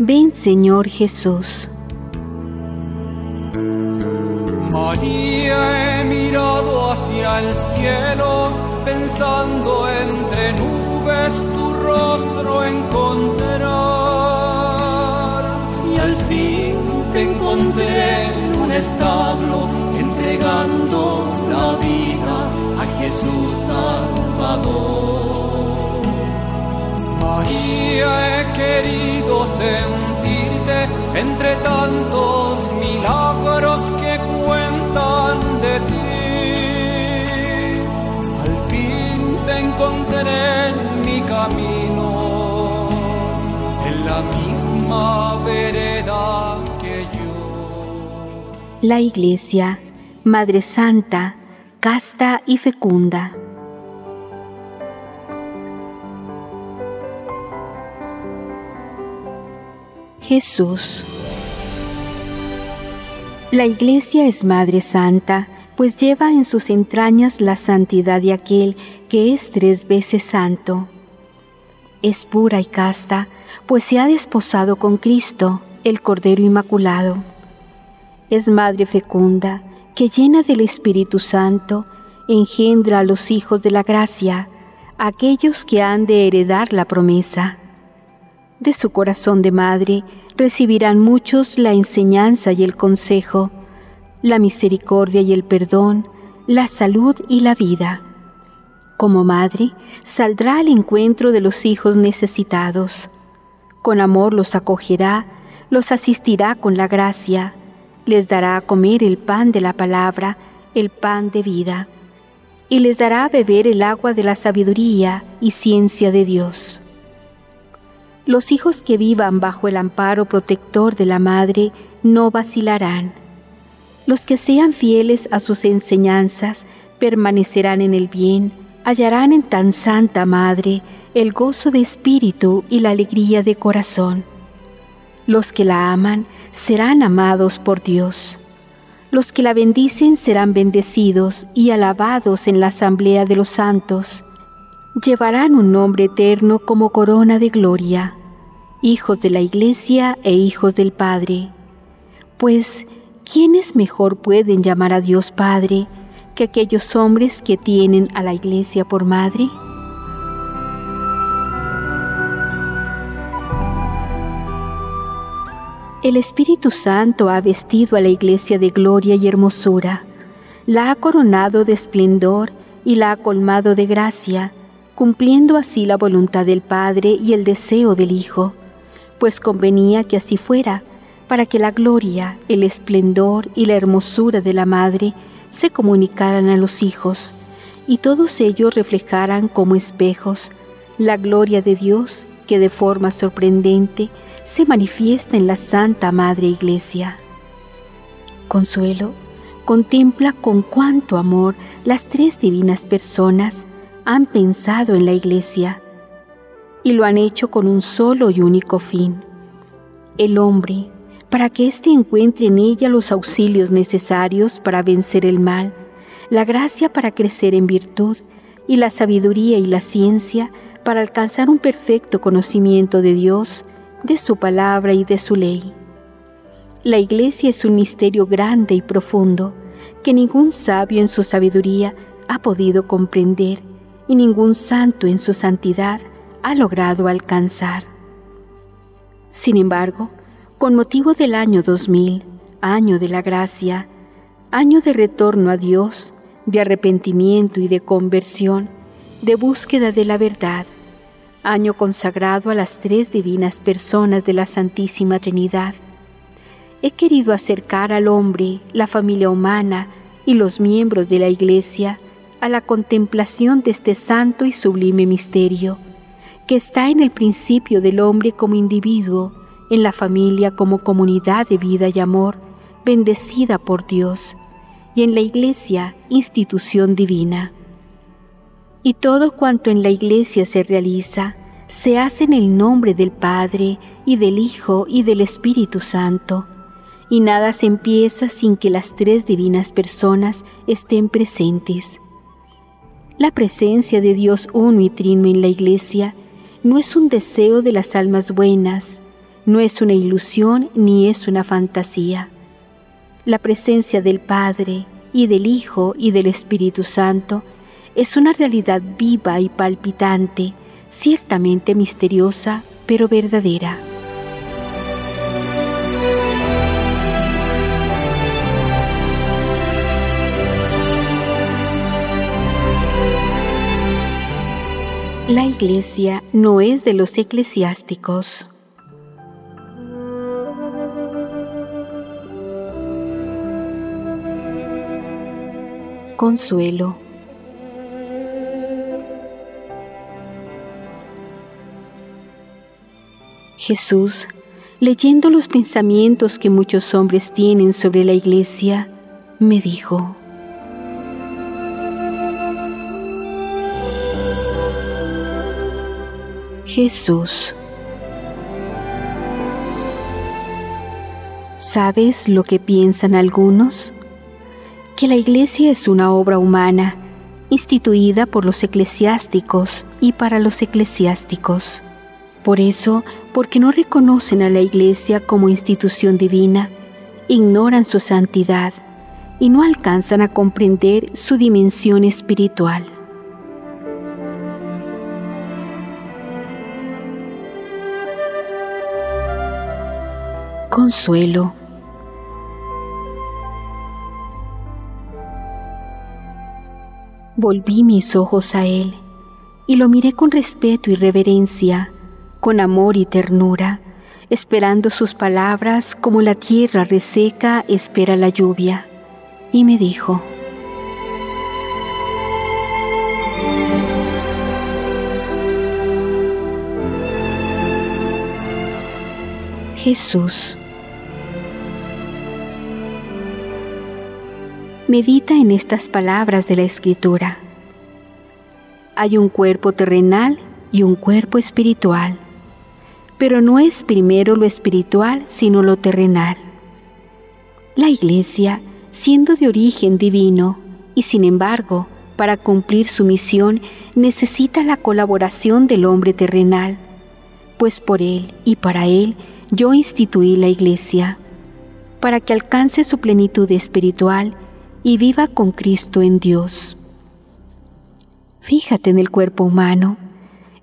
ven Señor Jesús. María, he mirado hacia el cielo, pensando entre nubes tu rostro encontrar. Y al fin te encontré en un establo, entregando la vida a Jesús Salvador. María, he querido sentirte entre tantos milagros que cuentan de ti. Al fin te encontré en mi camino, en la misma vereda que yo. La Iglesia, Madre Santa, casta y fecunda. Jesús. La Iglesia es Madre Santa, pues lleva en sus entrañas la santidad de aquel que es tres veces santo. Es pura y casta, pues se ha desposado con Cristo, el Cordero Inmaculado. Es Madre fecunda, que llena del Espíritu Santo, engendra a los hijos de la gracia, aquellos que han de heredar la promesa. De su corazón de madre recibirán muchos la enseñanza y el consejo, la misericordia y el perdón, la salud y la vida. Como madre, saldrá al encuentro de los hijos necesitados. Con amor los acogerá, los asistirá con la gracia, les dará a comer el pan de la palabra, el pan de vida, y les dará a beber el agua de la sabiduría y ciencia de Dios. Los hijos que vivan bajo el amparo protector de la Madre no vacilarán. Los que sean fieles a sus enseñanzas permanecerán en el bien, hallarán en tan santa Madre el gozo de espíritu y la alegría de corazón. Los que la aman serán amados por Dios. Los que la bendicen serán bendecidos y alabados en la asamblea de los santos. Llevarán un nombre eterno como corona de gloria, hijos de la Iglesia e hijos del Padre. Pues, ¿quiénes mejor pueden llamar a Dios Padre que aquellos hombres que tienen a la Iglesia por madre? El Espíritu Santo ha vestido a la Iglesia de gloria y hermosura, la ha coronado de esplendor y la ha colmado de gracia, cumpliendo así la voluntad del Padre y el deseo del Hijo, pues convenía que así fuera, para que la gloria, el esplendor y la hermosura de la Madre se comunicaran a los hijos, y todos ellos reflejaran como espejos la gloria de Dios que de forma sorprendente se manifiesta en la Santa Madre Iglesia. Consuelo contempla con cuánto amor las tres divinas personas han pensado en la Iglesia y lo han hecho con un solo y único fin, el hombre, para que éste encuentre en ella los auxilios necesarios para vencer el mal, la gracia para crecer en virtud y la sabiduría y la ciencia para alcanzar un perfecto conocimiento de Dios, de su palabra y de su ley. La iglesia es un misterio grande y profundo que ningún sabio en su sabiduría ha podido comprender y ningún santo en su santidad ha logrado alcanzar. Sin embargo, con motivo del año 2000, año de la gracia, año de retorno a Dios, de arrepentimiento y de conversión, de búsqueda de la verdad, año consagrado a las tres divinas personas de la Santísima Trinidad, he querido acercar al hombre, la familia humana y los miembros de la Iglesia a la contemplación de este santo y sublime misterio, que está en el principio del hombre como individuo, en la familia como comunidad de vida y amor, bendecida por Dios, y en la Iglesia, institución divina. Y todo cuanto en la Iglesia se realiza, se hace en el nombre del Padre, y del Hijo, y del Espíritu Santo, y nada se empieza sin que las tres divinas personas estén presentes. La presencia de Dios uno y trino en la Iglesia no es un deseo de las almas buenas, no es una ilusión ni es una fantasía. La presencia del Padre y del Hijo y del Espíritu Santo es una realidad viva y palpitante, ciertamente misteriosa, pero verdadera. La iglesia no es de los eclesiásticos. Consuelo. Jesús, leyendo los pensamientos que muchos hombres tienen sobre la iglesia, me dijo, Jesús. ¿Sabes lo que piensan algunos? Que la iglesia es una obra humana, instituida por los eclesiásticos y para los eclesiásticos. Por eso, porque no reconocen a la iglesia como institución divina, ignoran su santidad y no alcanzan a comprender su dimensión espiritual. Consuelo. Volví mis ojos a él y lo miré con respeto y reverencia, con amor y ternura, esperando sus palabras como la tierra reseca espera la lluvia. Y me dijo, Jesús. Medita en estas palabras de la Escritura. Hay un cuerpo terrenal y un cuerpo espiritual, pero no es primero lo espiritual sino lo terrenal. La Iglesia, siendo de origen divino y sin embargo, para cumplir su misión necesita la colaboración del hombre terrenal, pues por él y para él yo instituí la Iglesia, para que alcance su plenitud espiritual y viva con Cristo en Dios. Fíjate en el cuerpo humano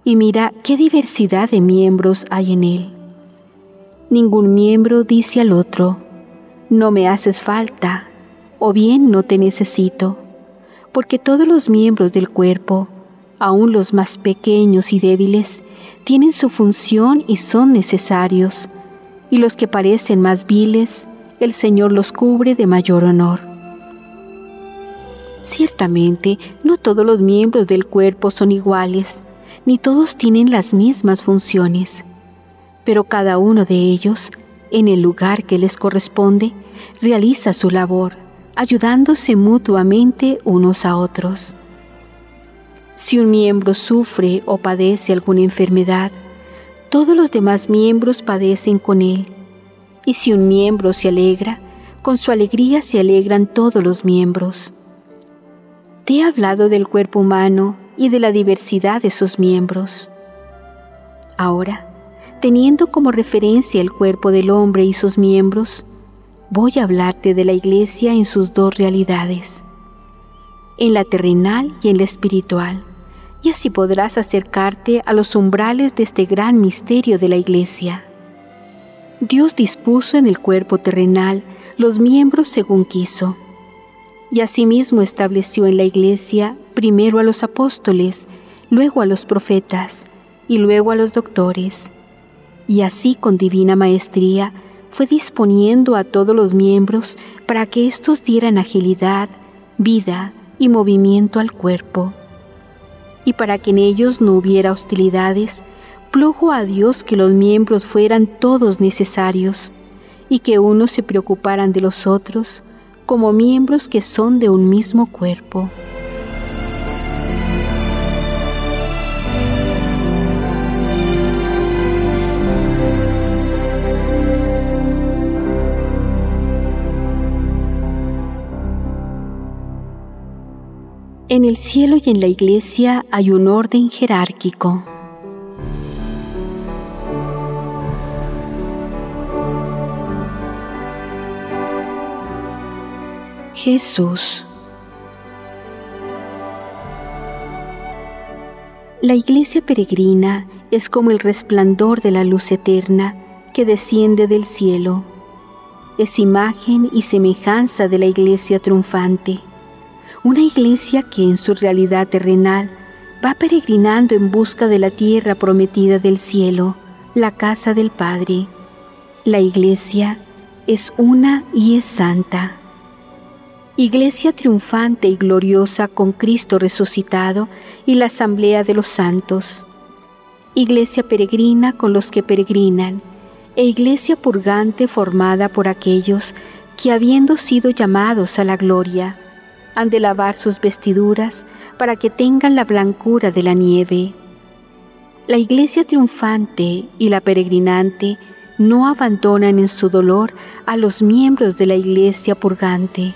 y mira qué diversidad de miembros hay en él. Ningún miembro dice al otro, no me haces falta, o bien no te necesito, porque todos los miembros del cuerpo, aun los más pequeños y débiles, tienen su función y son necesarios, y los que parecen más viles, el Señor los cubre de mayor honor. Ciertamente, no todos los miembros del cuerpo son iguales, ni todos tienen las mismas funciones, pero cada uno de ellos, en el lugar que les corresponde, realiza su labor, ayudándose mutuamente unos a otros. Si un miembro sufre o padece alguna enfermedad, todos los demás miembros padecen con él. Y si un miembro se alegra, con su alegría se alegran todos los miembros. Te he hablado del cuerpo humano y de la diversidad de sus miembros. Ahora, teniendo como referencia el cuerpo del hombre y sus miembros, voy a hablarte de la iglesia en sus dos realidades, en la terrenal y en la espiritual, y así podrás acercarte a los umbrales de este gran misterio de la Iglesia. Dios dispuso en el cuerpo terrenal los miembros según quiso, y asimismo estableció en la Iglesia primero a los apóstoles, luego a los profetas y luego a los doctores, y así con divina maestría fue disponiendo a todos los miembros para que éstos dieran agilidad, vida y movimiento al cuerpo. Y para que en ellos no hubiera hostilidades, plugo a Dios que los miembros fueran todos necesarios y que unos se preocuparan de los otros como miembros que son de un mismo cuerpo. En el cielo y en la iglesia hay un orden jerárquico. Jesús. La iglesia peregrina es como el resplandor de la luz eterna que desciende del cielo. Es imagen y semejanza de la iglesia triunfante una iglesia que en su realidad terrenal va peregrinando en busca de la tierra prometida del cielo, la casa del Padre. La iglesia es una y es santa. Iglesia triunfante y gloriosa con Cristo resucitado y la asamblea de los santos. Iglesia peregrina con los que peregrinan, e iglesia purgante formada por aquellos que habiendo sido llamados a la gloria, han de lavar sus vestiduras para que tengan la blancura de la nieve. La iglesia triunfante y la peregrinante no abandonan en su dolor a los miembros de la iglesia purgante.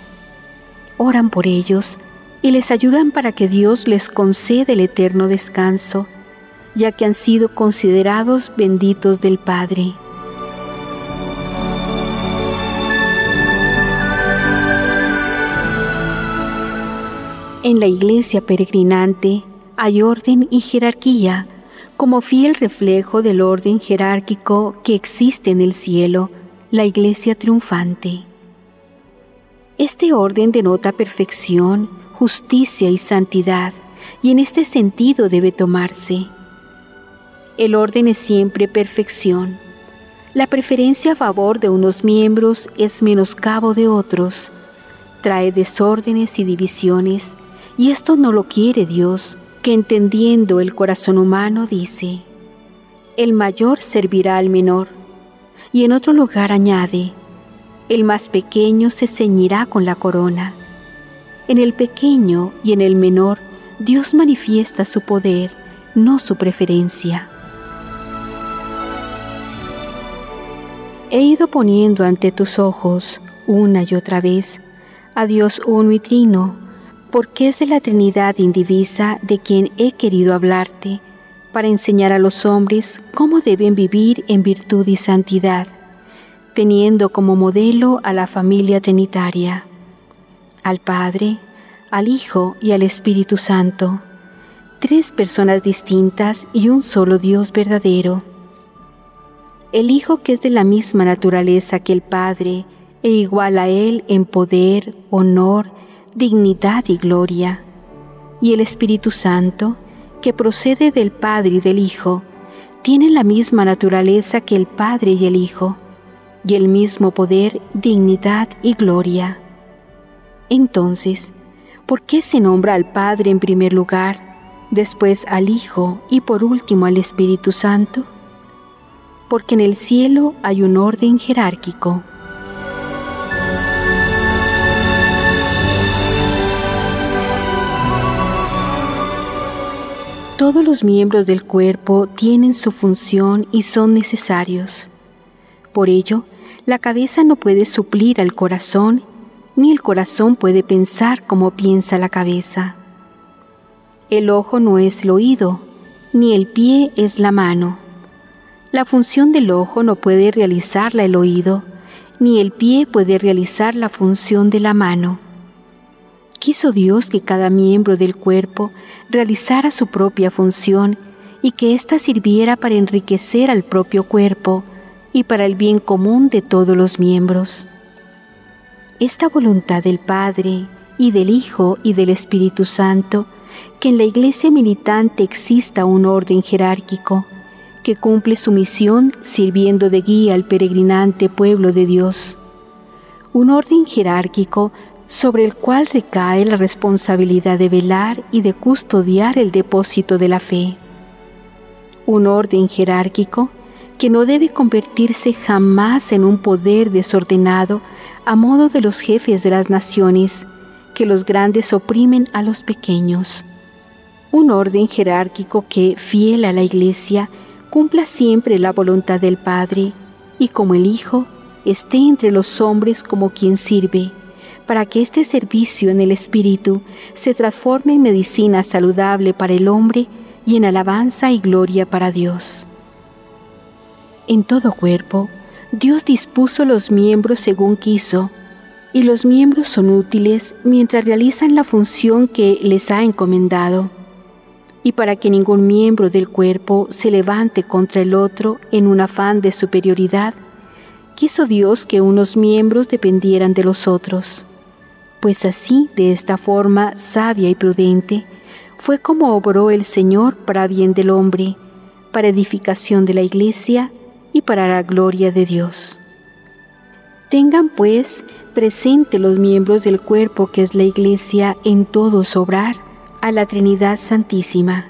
Oran por ellos y les ayudan para que Dios les conceda el eterno descanso, ya que han sido considerados benditos del Padre. En la iglesia peregrinante hay orden y jerarquía, como fiel reflejo del orden jerárquico que existe en el cielo, la iglesia triunfante. Este orden denota perfección, justicia y santidad, y en este sentido debe tomarse. El orden es siempre perfección. La preferencia a favor de unos miembros es menoscabo de otros, trae desórdenes y divisiones, y esto no lo quiere Dios, que entendiendo el corazón humano dice, el mayor servirá al menor. Y en otro lugar añade, el más pequeño se ceñirá con la corona. En el pequeño y en el menor, Dios manifiesta su poder, no su preferencia. He ido poniendo ante tus ojos, una y otra vez, a Dios uno y trino, porque es de la Trinidad indivisa de quien he querido hablarte, para enseñar a los hombres cómo deben vivir en virtud y santidad, teniendo como modelo a la familia trinitaria, al Padre, al Hijo y al Espíritu Santo, tres personas distintas y un solo Dios verdadero. El Hijo que es de la misma naturaleza que el Padre, e igual a Él en poder, honor, dignidad y gloria, y el Espíritu Santo, que procede del Padre y del Hijo, tiene la misma naturaleza que el Padre y el Hijo, y el mismo poder, dignidad y gloria. Entonces, ¿por qué se nombra al Padre en primer lugar, después al Hijo y por último al Espíritu Santo? Porque en el cielo hay un orden jerárquico. Todos los miembros del cuerpo tienen su función y son necesarios. Por ello, la cabeza no puede suplir al corazón, ni el corazón puede pensar como piensa la cabeza. El ojo no es el oído, ni el pie es la mano. La función del ojo no puede realizarla el oído, ni el pie puede realizar la función de la mano. quiso Dios que cada miembro del cuerpo realizara su propia función y que ésta sirviera para enriquecer al propio cuerpo y para el bien común de todos los miembros. Esta voluntad del Padre y del Hijo y del Espíritu Santo, que en la iglesia militante exista un orden jerárquico, que cumple su misión sirviendo de guía al peregrinante pueblo de Dios. Un orden jerárquico sobre el cual recae la responsabilidad de velar y de custodiar el depósito de la fe. Un orden jerárquico que no debe convertirse jamás en un poder desordenado a modo de los jefes de las naciones, que los grandes oprimen a los pequeños. Un orden jerárquico que, fiel a la Iglesia, cumpla siempre la voluntad del Padre y como el Hijo, esté entre los hombres como quien sirve, para que este servicio en el Espíritu se transforme en medicina saludable para el hombre y en alabanza y gloria para Dios. En todo cuerpo, Dios dispuso los miembros según quiso, y los miembros son útiles mientras realizan la función que les ha encomendado, y para que ningún miembro del cuerpo se levante contra el otro en un afán de superioridad, quiso Dios que unos miembros dependieran de los otros. Pues así, de esta forma sabia y prudente, fue como obró el Señor para bien del hombre, para edificación de la iglesia y para la gloria de Dios. Tengan pues presente los miembros del cuerpo que es la iglesia en todo sobrar a la Trinidad Santísima,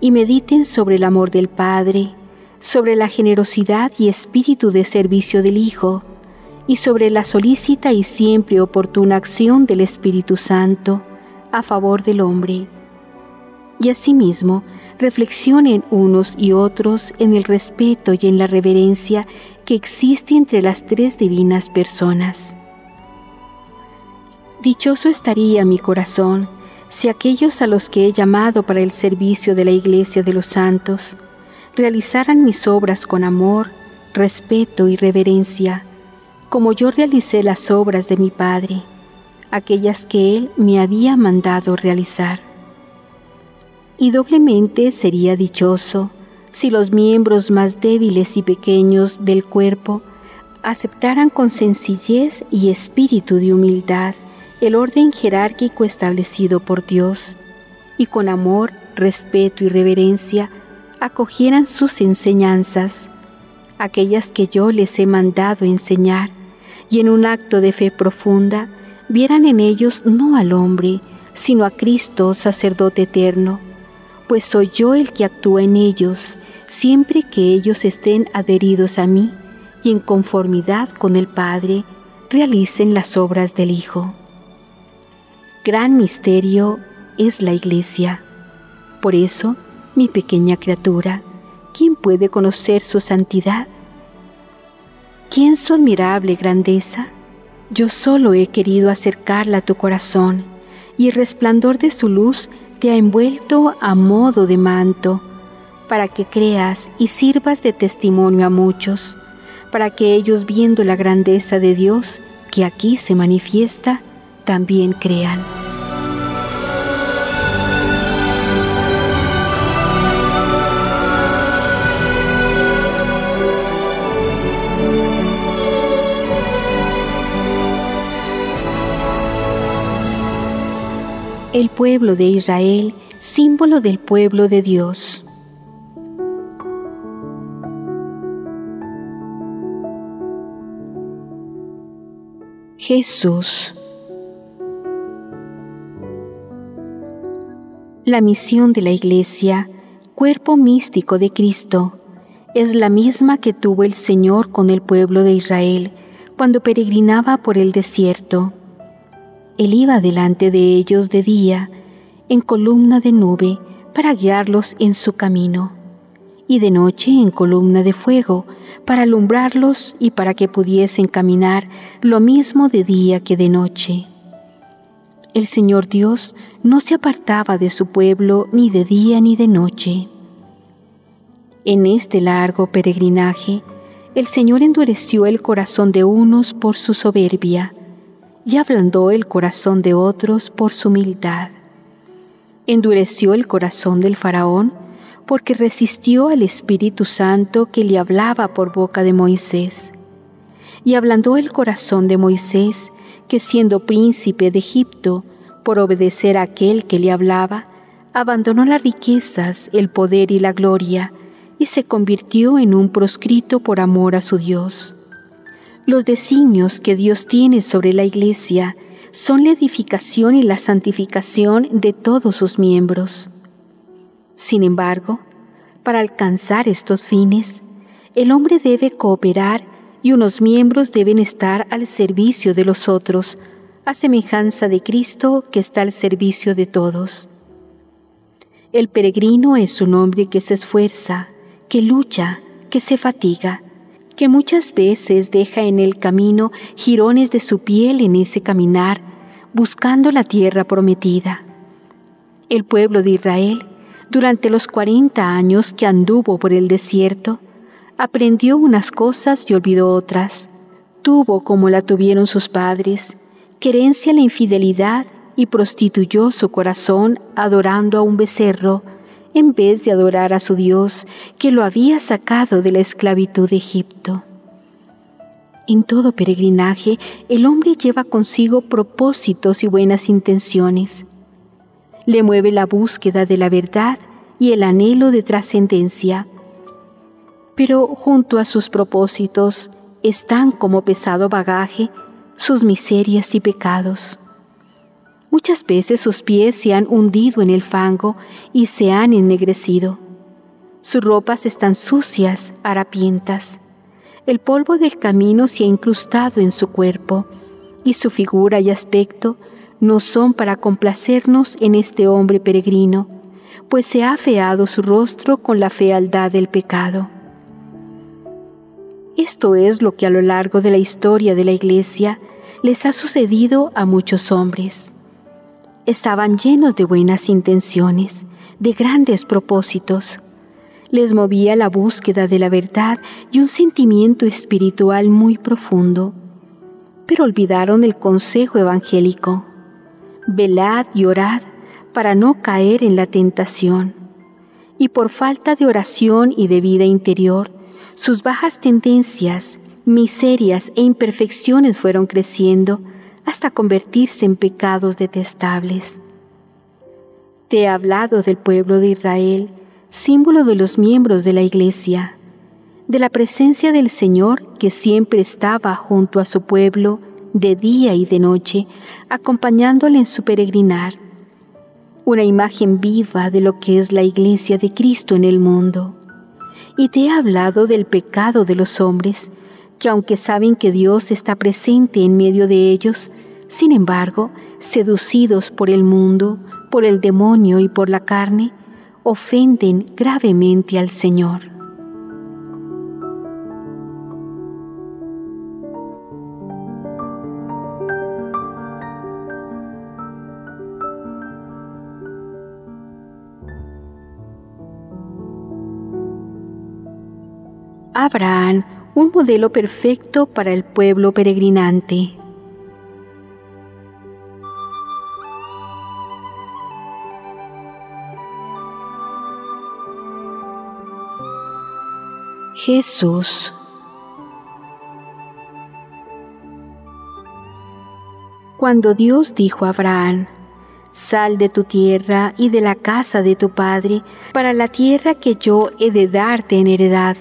y mediten sobre el amor del Padre, sobre la generosidad y espíritu de servicio del Hijo, y sobre la solícita y siempre oportuna acción del Espíritu Santo a favor del hombre. Y asimismo, reflexionen unos y otros en el respeto y en la reverencia que existe entre las tres divinas personas. Dichoso estaría mi corazón si aquellos a los que he llamado para el servicio de la Iglesia de los Santos realizaran mis obras con amor, respeto y reverencia, como yo realicé las obras de mi Padre, aquellas que Él me había mandado realizar. Y doblemente sería dichoso si los miembros más débiles y pequeños del cuerpo aceptaran con sencillez y espíritu de humildad el orden jerárquico establecido por Dios y con amor, respeto y reverencia acogieran sus enseñanzas, aquellas que yo les he mandado enseñar, y en un acto de fe profunda vieran en ellos no al hombre, sino a Cristo, sacerdote eterno, pues soy yo el que actúa en ellos, siempre que ellos estén adheridos a mí y en conformidad con el Padre realicen las obras del Hijo. Gran misterio es la Iglesia. Por eso, mi pequeña criatura, ¿quién puede conocer su santidad? ¿Quién su admirable grandeza? Yo solo he querido acercarla a tu corazón, y el resplandor de su luz te ha envuelto a modo de manto, para que creas y sirvas de testimonio a muchos, para que ellos viendo la grandeza de Dios que aquí se manifiesta, también crean. El pueblo de Israel, símbolo del pueblo de Dios. Jesús. La misión de la Iglesia, cuerpo místico de Cristo, es la misma que tuvo el Señor con el pueblo de Israel cuando peregrinaba por el desierto él iba delante de ellos de día, en columna de nube, para guiarlos en su camino, y de noche en columna de fuego, para alumbrarlos y para que pudiesen caminar lo mismo de día que de noche. El Señor Dios no se apartaba de su pueblo ni de día ni de noche. En este largo peregrinaje, el Señor endureció el corazón de unos por su soberbia, y ablandó el corazón de otros por su humildad. Endureció el corazón del faraón porque resistió al Espíritu Santo que le hablaba por boca de Moisés. Y ablandó el corazón de Moisés, que siendo príncipe de Egipto, por obedecer a aquel que le hablaba, abandonó las riquezas, el poder y la gloria, y se convirtió en un proscrito por amor a su Dios. Los designios que Dios tiene sobre la Iglesia son la edificación y la santificación de todos sus miembros. Sin embargo, para alcanzar estos fines, el hombre debe cooperar y unos miembros deben estar al servicio de los otros, a semejanza de Cristo que está al servicio de todos. El peregrino es un hombre que se esfuerza, que lucha, que se fatiga, que muchas veces deja en el camino jirones de su piel en ese caminar, buscando la tierra prometida. El pueblo de Israel, durante los cuarenta años que anduvo por el desierto, aprendió unas cosas y olvidó otras. Tuvo, como la tuvieron sus padres, querencia la infidelidad y prostituyó su corazón adorando a un becerro en vez de adorar a su Dios que lo había sacado de la esclavitud de Egipto. En todo peregrinaje el hombre lleva consigo propósitos y buenas intenciones. Le mueve la búsqueda de la verdad y el anhelo de trascendencia. Pero junto a sus propósitos están como pesado bagaje sus miserias y pecados. Muchas veces sus pies se han hundido en el fango y se han ennegrecido. Sus ropas están sucias, harapientas. El polvo del camino se ha incrustado en su cuerpo y su figura y aspecto no son para complacernos en este hombre peregrino, pues se ha feado su rostro con la fealdad del pecado. Esto es lo que a lo largo de la historia de la Iglesia les ha sucedido a muchos hombres estaban llenos de buenas intenciones, de grandes propósitos. Les movía la búsqueda de la verdad y un sentimiento espiritual muy profundo, pero olvidaron el consejo evangélico. Velad y orad para no caer en la tentación. Y por falta de oración y de vida interior, sus bajas tendencias, miserias e imperfecciones fueron creciendo hasta convertirse en pecados detestables. Te he hablado del pueblo de Israel, símbolo de los miembros de la iglesia, de la presencia del Señor que siempre estaba junto a su pueblo de día y de noche, acompañándole en su peregrinar, una imagen viva de lo que es la iglesia de Cristo en el mundo. Y te he hablado del pecado de los hombres, que aunque saben que Dios está presente en medio de ellos, sin embargo, seducidos por el mundo, por el demonio y por la carne, ofenden gravemente al Señor. Abraham un modelo perfecto para el pueblo peregrinante. Jesús. Cuando Dios dijo a Abraham, Sal de tu tierra y de la casa de tu padre para la tierra que yo he de darte en heredad.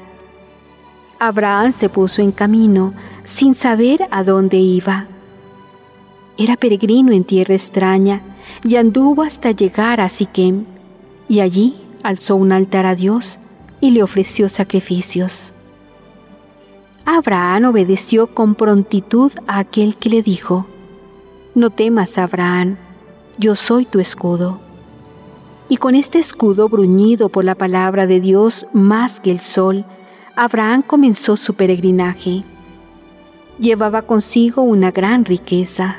Abraham se puso en camino sin saber a dónde iba. Era peregrino en tierra extraña y anduvo hasta llegar a Siquem, y allí alzó un altar a Dios y le ofreció sacrificios. Abraham obedeció con prontitud a aquel que le dijo, No temas, Abraham, yo soy tu escudo. Y con este escudo bruñido por la palabra de Dios más que el sol, Abraham comenzó su peregrinaje. Llevaba consigo una gran riqueza,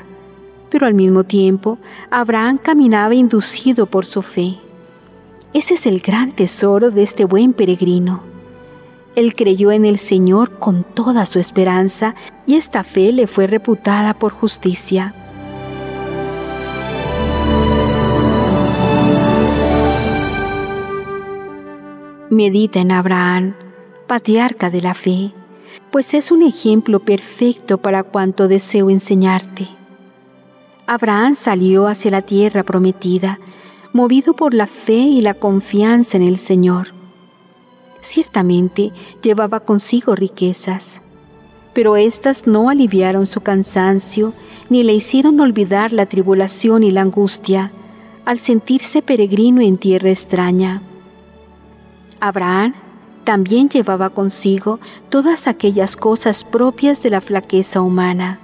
pero al mismo tiempo Abraham caminaba inducido por su fe. Ese es el gran tesoro de este buen peregrino. él creyó en el Señor con toda su esperanza y esta fe le fue reputada por justicia. Medita en Abraham, patriarca de la fe, pues es un ejemplo perfecto para cuanto deseo enseñarte. Abraham salió hacia la tierra prometida, movido por la fe y la confianza en el Señor. Ciertamente llevaba consigo riquezas, pero éstas no aliviaron su cansancio ni le hicieron olvidar la tribulación y la angustia al sentirse peregrino en tierra extraña. Abraham también llevaba consigo todas aquellas cosas propias de la flaqueza humana,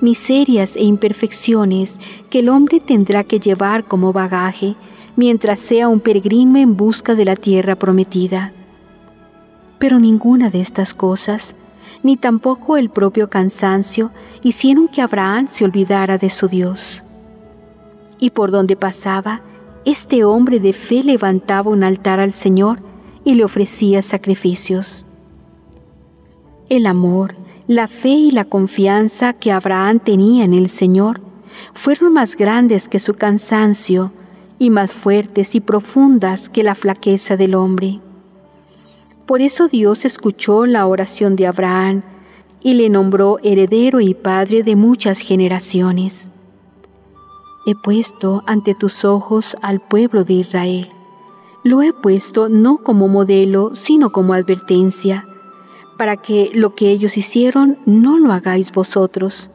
miserias e imperfecciones que el hombre tendrá que llevar como bagaje mientras sea un peregrino en busca de la tierra prometida. Pero ninguna de estas cosas, ni tampoco el propio cansancio, hicieron que Abraham se olvidara de su Dios. Y por donde pasaba, este hombre de fe levantaba un altar al Señor y le ofrecía sacrificios. El amor, la fe y la confianza que Abraham tenía en el Señor fueron más grandes que su cansancio y más fuertes y profundas que la flaqueza del hombre. Por eso Dios escuchó la oración de Abraham y le nombró heredero y padre de muchas generaciones. He puesto ante tus ojos al pueblo de Israel. Lo he puesto no como modelo, sino como advertencia, para que lo que ellos hicieron no lo hagáis vosotros,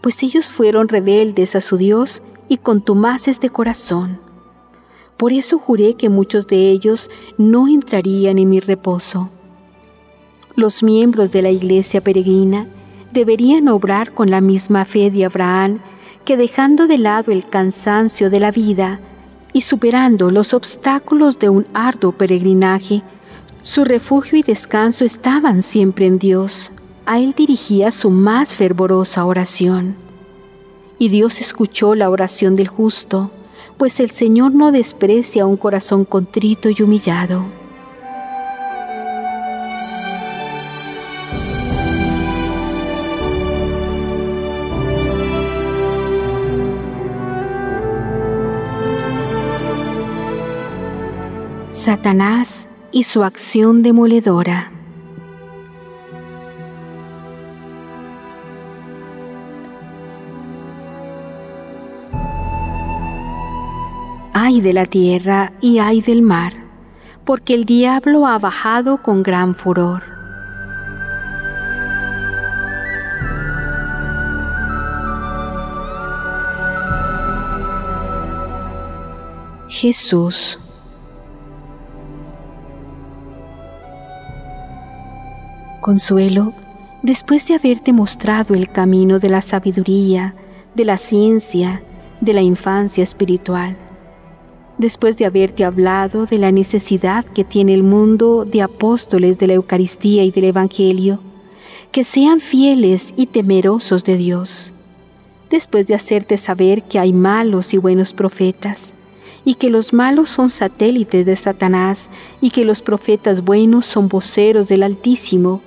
pues ellos fueron rebeldes a su Dios y contumaces de corazón. Por eso juré que muchos de ellos no entrarían en mi reposo. Los miembros de la iglesia peregrina deberían obrar con la misma fe de Abraham que dejando de lado el cansancio de la vida y superando los obstáculos de un arduo peregrinaje, su refugio y descanso estaban siempre en Dios. A Él dirigía su más fervorosa oración. Y Dios escuchó la oración del justo, pues el Señor no desprecia un corazón contrito y humillado. Satanás y su acción demoledora. Ay de la tierra y ay del mar, porque el diablo ha bajado con gran furor. Jesús Consuelo, después de haberte mostrado el camino de la sabiduría, de la ciencia, de la infancia espiritual, después de haberte hablado de la necesidad que tiene el mundo de apóstoles de la Eucaristía y del Evangelio, que sean fieles y temerosos de Dios, después de hacerte saber que hay malos y buenos profetas, y que los malos son satélites de Satanás, y que los profetas buenos son voceros del Altísimo,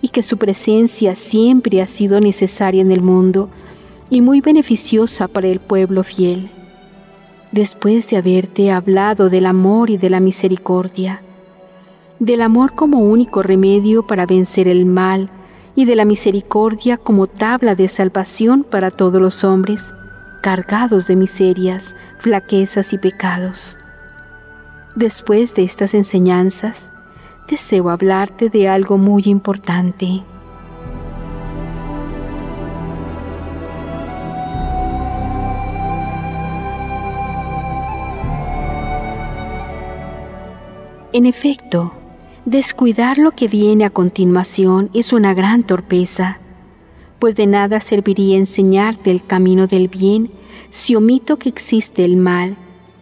y que su presencia siempre ha sido necesaria en el mundo y muy beneficiosa para el pueblo fiel. Después de haberte hablado del amor y de la misericordia, del amor como único remedio para vencer el mal y de la misericordia como tabla de salvación para todos los hombres, cargados de miserias, flaquezas y pecados. Después de estas enseñanzas, deseo hablarte de algo muy importante. En efecto, descuidar lo que viene a continuación es una gran torpeza, pues de nada serviría enseñarte el camino del bien si omito que existe el mal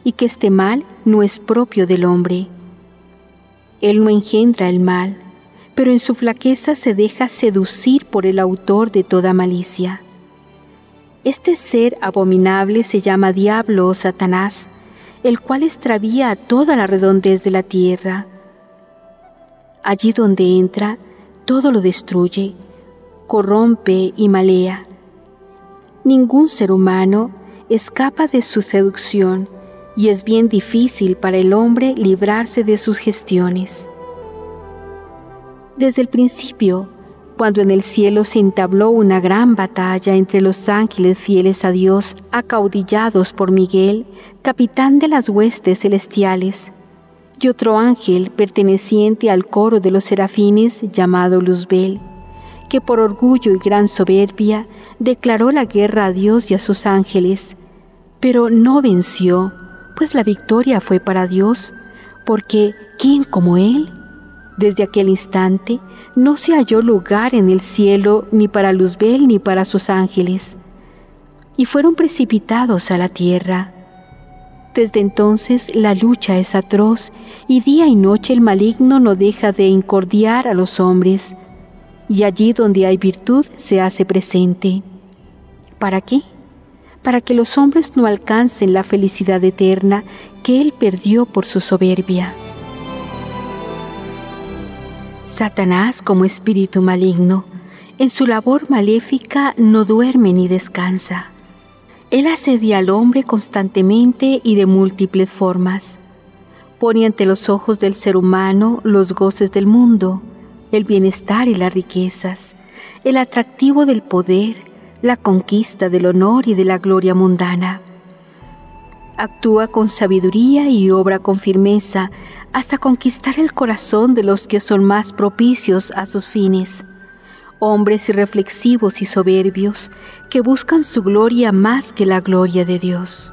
y que este mal no es propio del hombre él no engendra el mal, pero en su flaqueza se deja seducir por el autor de toda malicia. Este ser abominable se llama diablo o Satanás, el cual extravía a toda la redondez de la tierra. Allí donde entra, todo lo destruye, corrompe y malea. Ningún ser humano escapa de su seducción y es bien difícil para el hombre librarse de sus gestiones. Desde el principio, cuando en el cielo se entabló una gran batalla entre los ángeles fieles a Dios, acaudillados por Miguel, capitán de las huestes celestiales, y otro ángel perteneciente al coro de los serafines llamado Luzbel, que por orgullo y gran soberbia declaró la guerra a Dios y a sus ángeles, pero no venció, pues la victoria fue para Dios, porque ¿quién como Él? Desde aquel instante no se halló lugar en el cielo ni para Luzbel ni para sus ángeles, y fueron precipitados a la tierra. Desde entonces la lucha es atroz y día y noche el maligno no deja de incordiar a los hombres, y allí donde hay virtud se hace presente. ¿Para qué? Para que los hombres no alcancen la felicidad eterna que Él perdió por su soberbia. Satanás como espíritu maligno, en su labor maléfica no duerme ni descansa. Él asedia al hombre constantemente y de múltiples formas. Pone ante los ojos del ser humano los goces del mundo, el bienestar y las riquezas, el atractivo del poder, la conquista del honor y de la gloria mundana. Actúa con sabiduría y obra con firmeza hasta conquistar el corazón de los que son más propicios a sus fines, hombres irreflexivos y soberbios que buscan su gloria más que la gloria de Dios.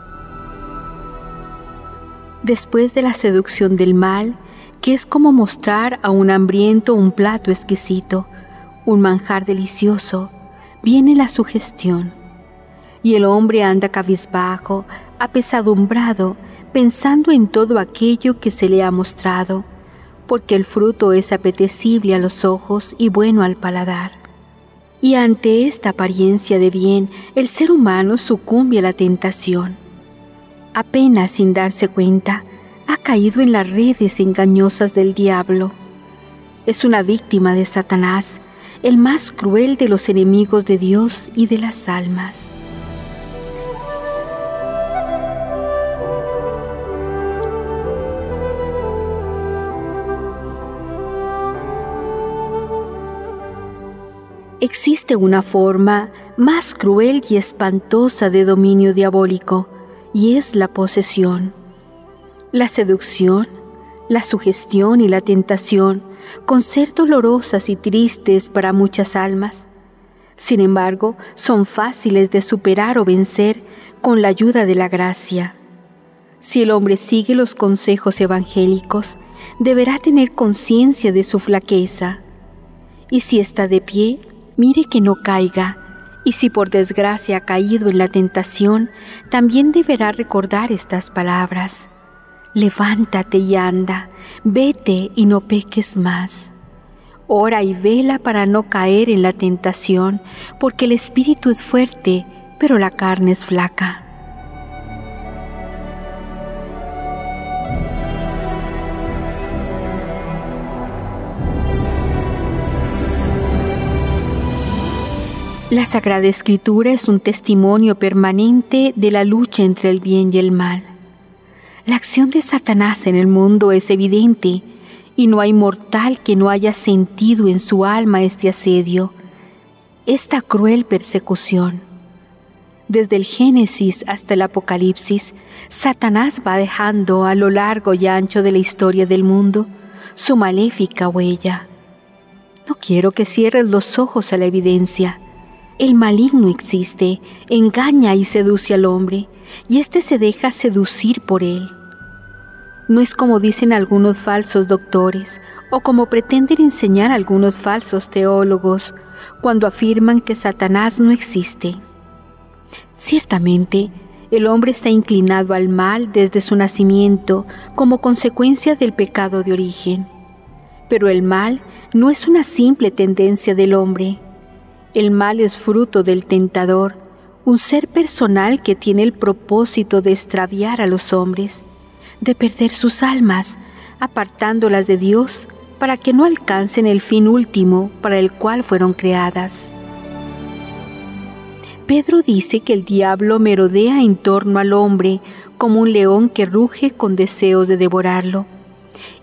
Después de la seducción del mal, que es como mostrar a un hambriento un plato exquisito, un manjar delicioso, viene la sugestión, y el hombre anda cabizbajo, apesadumbrado, pensando en todo aquello que se le ha mostrado, porque el fruto es apetecible a los ojos y bueno al paladar. Y ante esta apariencia de bien, el ser humano sucumbe a la tentación. Apenas sin darse cuenta, ha caído en las redes engañosas del diablo. Es una víctima de Satanás, el más cruel de los enemigos de Dios y de las almas. Existe una forma más cruel y espantosa de dominio diabólico, y es la posesión. La seducción, la sugestión y la tentación, con ser dolorosas y tristes para muchas almas, sin embargo, son fáciles de superar o vencer con la ayuda de la gracia. Si el hombre sigue los consejos evangélicos, deberá tener conciencia de su flaqueza. Y si está de pie, mire que no caiga. Y si por desgracia ha caído en la tentación, también deberá recordar estas palabras levántate y anda, vete y no peques más. Ora y vela para no caer en la tentación, porque el espíritu es fuerte, pero la carne es flaca. La Sagrada Escritura es un testimonio permanente de la lucha entre el bien y el mal. La acción de Satanás en el mundo es evidente y no hay mortal que no haya sentido en su alma este asedio, esta cruel persecución. Desde el Génesis hasta el Apocalipsis, Satanás va dejando a lo largo y ancho de la historia del mundo su maléfica huella. No quiero que cierres los ojos a la evidencia. El maligno existe, engaña y seduce al hombre, y éste se deja seducir por él. No es como dicen algunos falsos doctores o como pretenden enseñar algunos falsos teólogos cuando afirman que Satanás no existe. Ciertamente, el hombre está inclinado al mal desde su nacimiento como consecuencia del pecado de origen. Pero el mal no es una simple tendencia del hombre. El mal es fruto del tentador, un ser personal que tiene el propósito de extraviar a los hombres, de perder sus almas, apartándolas de Dios para que no alcancen el fin último para el cual fueron creadas. Pedro dice que el diablo merodea en torno al hombre como un león que ruge con deseos de devorarlo.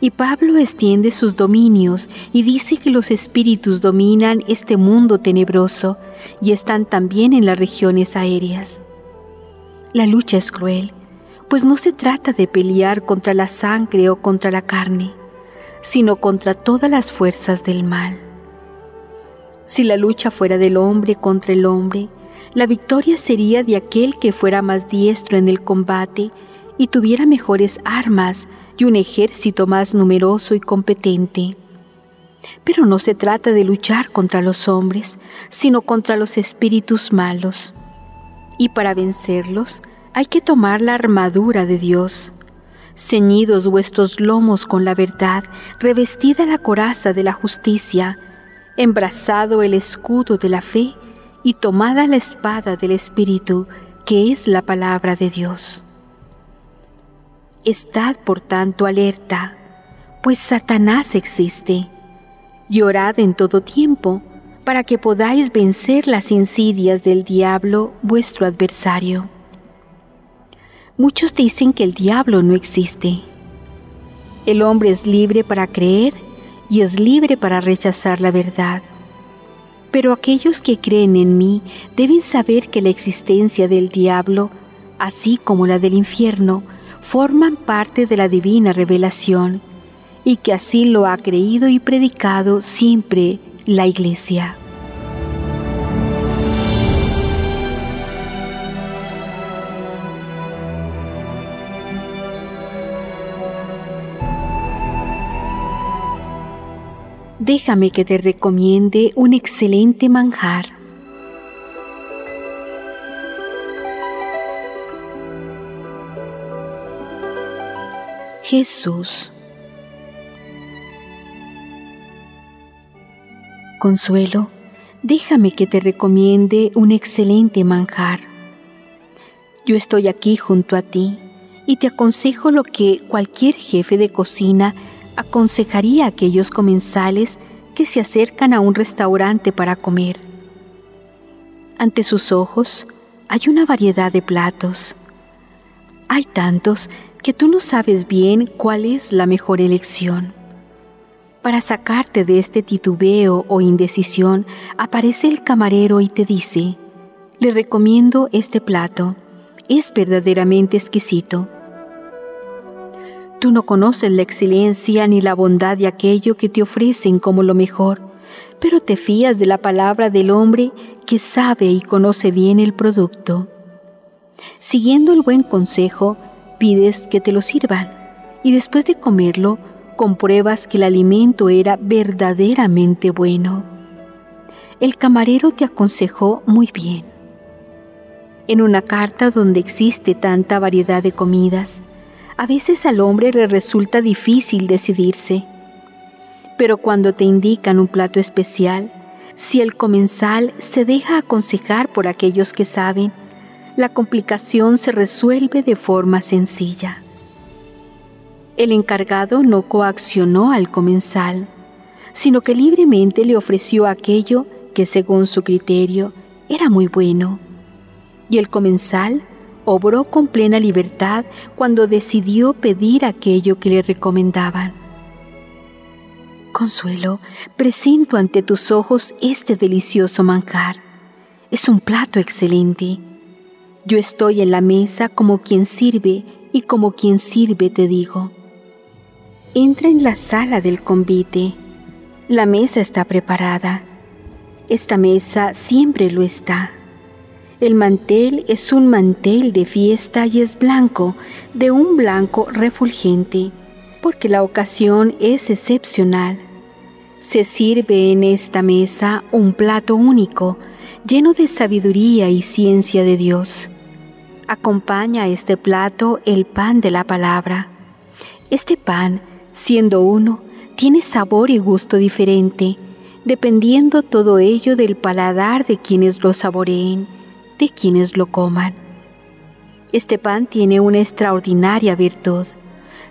Y Pablo extiende sus dominios y dice que los espíritus dominan este mundo tenebroso y están también en las regiones aéreas. La lucha es cruel, pues no se trata de pelear contra la sangre o contra la carne, sino contra todas las fuerzas del mal. Si la lucha fuera del hombre contra el hombre, la victoria sería de aquel que fuera más diestro en el combate y tuviera mejores armas y un ejército más numeroso y competente. Pero no se trata de luchar contra los hombres, sino contra los espíritus malos. Y para vencerlos hay que tomar la armadura de Dios. Ceñidos vuestros lomos con la verdad, revestida la coraza de la justicia, embrazado el escudo de la fe y tomada la espada del Espíritu, que es la palabra de Dios. Estad por tanto alerta, pues Satanás existe, y orad en todo tiempo, para que podáis vencer las insidias del diablo, vuestro adversario. Muchos dicen que el diablo no existe. El hombre es libre para creer y es libre para rechazar la verdad. Pero aquellos que creen en mí deben saber que la existencia del diablo, así como la del infierno, forman parte de la divina revelación y que así lo ha creído y predicado siempre la Iglesia. déjame que te recomiende un excelente manjar. Jesús. Consuelo, déjame que te recomiende un excelente manjar. Yo estoy aquí junto a ti y te aconsejo lo que cualquier jefe de cocina aconsejaría a aquellos comensales que se acercan a un restaurante para comer. Ante sus ojos hay una variedad de platos. Hay tantos que tú no sabes bien cuál es la mejor elección. Para sacarte de este titubeo o indecisión, aparece el camarero y te dice, le recomiendo este plato, es verdaderamente exquisito Tú no conoces la excelencia ni la bondad de aquello que te ofrecen como lo mejor, pero te fías de la palabra del hombre que sabe y conoce bien el producto. Siguiendo el buen consejo, pides que te lo sirvan y después de comerlo, compruebas que el alimento era verdaderamente bueno. El camarero te aconsejó muy bien. En una carta donde existe tanta variedad de comidas, a veces al hombre le resulta difícil decidirse. Pero cuando te indican un plato especial, si el comensal se deja aconsejar por aquellos que saben, la complicación se resuelve de forma sencilla. El encargado no coaccionó al comensal, sino que libremente le ofreció aquello que según su criterio era muy bueno. Y el comensal obró con plena libertad cuando decidió pedir aquello que le recomendaban. Consuelo, presento ante tus ojos este delicioso manjar. Es un plato excelente. Yo estoy en la mesa como quien sirve y como quien sirve te digo. Entra en la sala del convite. La mesa está preparada. Esta mesa siempre lo está. El mantel es un mantel de fiesta y es blanco, de un blanco refulgente, porque la ocasión es excepcional. Se sirve en esta mesa un plato único, lleno de sabiduría y ciencia de Dios. Acompaña a este plato el pan de la palabra. Este pan, siendo uno, tiene sabor y gusto diferente, dependiendo todo ello del paladar de quienes lo saboreen de quienes lo coman. Este pan tiene una extraordinaria virtud.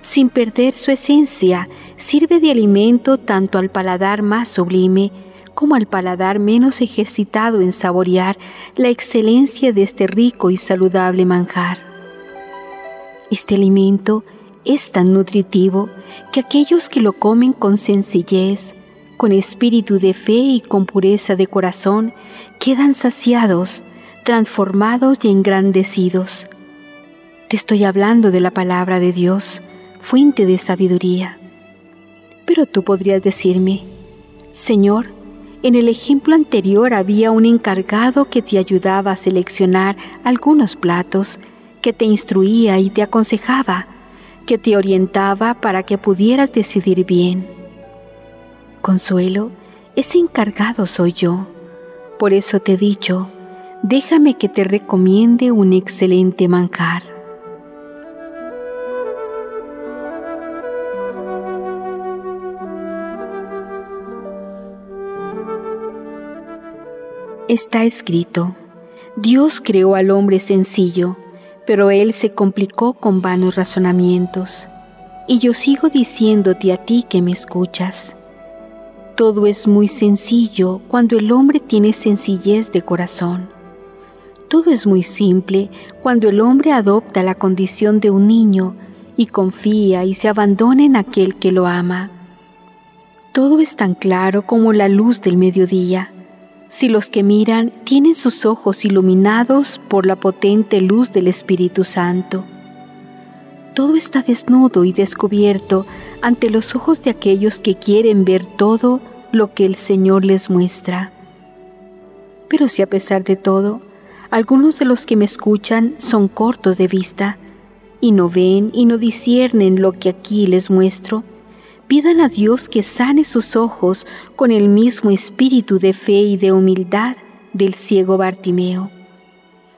sin perder su esencia, sirve de alimento tanto al paladar más sublime como al paladar menos ejercitado en saborear la excelencia de este rico y saludable manjar. Este alimento es tan nutritivo que aquellos que lo comen con sencillez, con espíritu de fe y con pureza de corazón, quedan saciados, transformados y engrandecidos. Te estoy hablando de la palabra de Dios, fuente de sabiduría. Pero tú podrías decirme, Señor, en el ejemplo anterior había un encargado que te ayudaba a seleccionar algunos platos, que te instruía y te aconsejaba, que te orientaba para que pudieras decidir bien. Consuelo, ese encargado soy yo. Por eso te he dicho, déjame que te recomiende un excelente manjar. Está escrito, Dios creó al hombre sencillo, pero él se complicó con vanos razonamientos. Y yo sigo diciéndote a ti que me escuchas todo es muy sencillo cuando el hombre tiene sencillez de corazón. Todo es muy simple cuando el hombre adopta la condición de un niño y confía y se abandona en aquel que lo ama. Todo es tan claro como la luz del mediodía. Si los que miran tienen sus ojos iluminados por la potente luz del Espíritu Santo. Todo está desnudo y descubierto ante los ojos de aquellos que quieren ver todo lo que el Señor les muestra. Pero si a pesar de todo, algunos de los que me escuchan son cortos de vista y no ven y no disciernen lo que aquí les muestro, pidan a Dios que sane sus ojos con el mismo espíritu de fe y de humildad del ciego Bartimeo.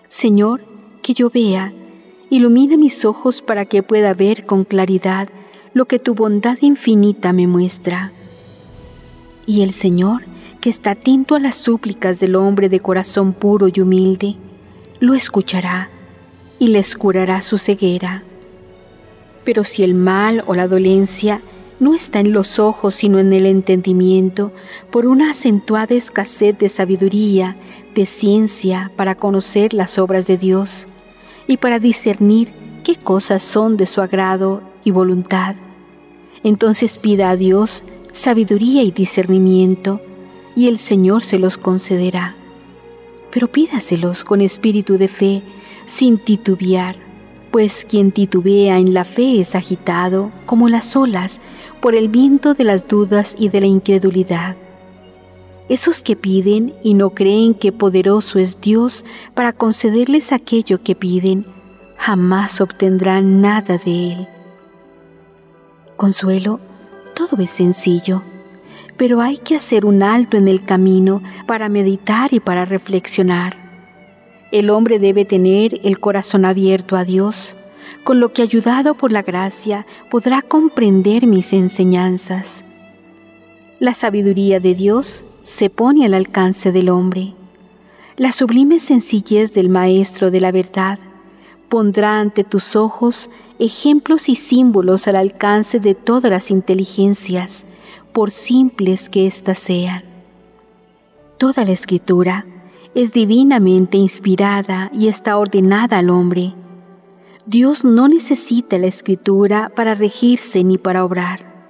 Señor, que yo vea, ilumina mis ojos para que pueda ver con claridad lo que tu bondad infinita me muestra. Y el Señor, que está atento a las súplicas del hombre de corazón puro y humilde, lo escuchará y les curará su ceguera. Pero si el mal o la dolencia no está en los ojos sino en el entendimiento, por una acentuada escasez de sabiduría, de ciencia para conocer las obras de Dios y para discernir qué cosas son de su agrado y voluntad, entonces pida a Dios sabiduría y discernimiento, y el Señor se los concederá. Pero pídaselos con espíritu de fe, sin titubear, pues quien titubea en la fe es agitado, como las olas, por el viento de las dudas y de la incredulidad. Esos que piden y no creen que poderoso es Dios para concederles aquello que piden, jamás obtendrán nada de Él. Consuelo, todo es sencillo, pero hay que hacer un alto en el camino para meditar y para reflexionar. El hombre debe tener el corazón abierto a Dios, con lo que ayudado por la gracia podrá comprender mis enseñanzas. La sabiduría de Dios se pone al alcance del hombre. La sublime sencillez del Maestro de la verdad pondrá ante tus ojos ejemplos y símbolos al alcance de todas las inteligencias, por simples que éstas sean. Toda la escritura es divinamente inspirada y está ordenada al hombre. Dios no necesita la escritura para regirse ni para obrar.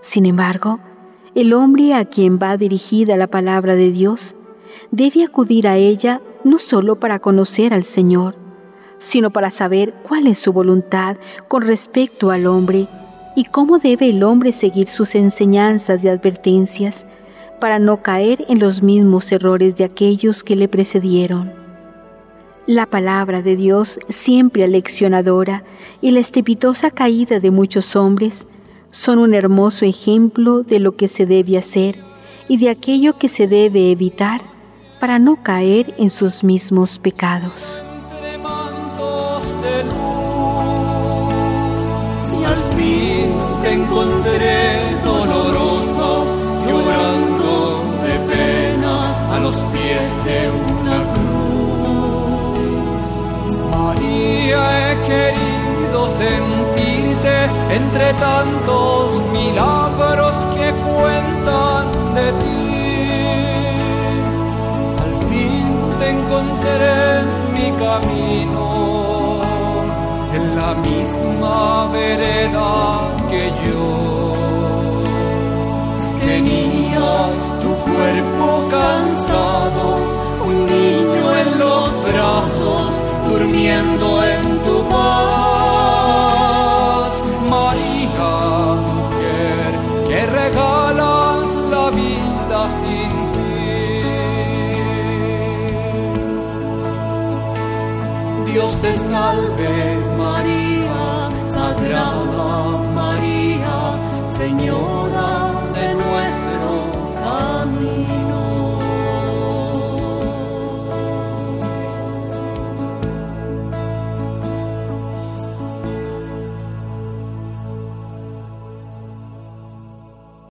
Sin embargo, el hombre a quien va dirigida la palabra de Dios debe acudir a ella no sólo para conocer al Señor, sino para saber cuál es su voluntad con respecto al hombre y cómo debe el hombre seguir sus enseñanzas y advertencias para no caer en los mismos errores de aquellos que le precedieron. La palabra de Dios, siempre aleccionadora, y la estrepitosa caída de muchos hombres son un hermoso ejemplo de lo que se debe hacer y de aquello que se debe evitar para no caer en sus mismos pecados. y al fin te encontré doloroso los pies de una cruz. María he querido sentirte entre tantos milagros que cuentan de ti. Al fin te encontré en mi camino, en la misma vereda que yo. Tenías cuerpo cansado, un niño en los brazos, durmiendo en tu paz. María, mujer, que regalas la vida sin fin. Dios te salve, María, Sagrada María, Señora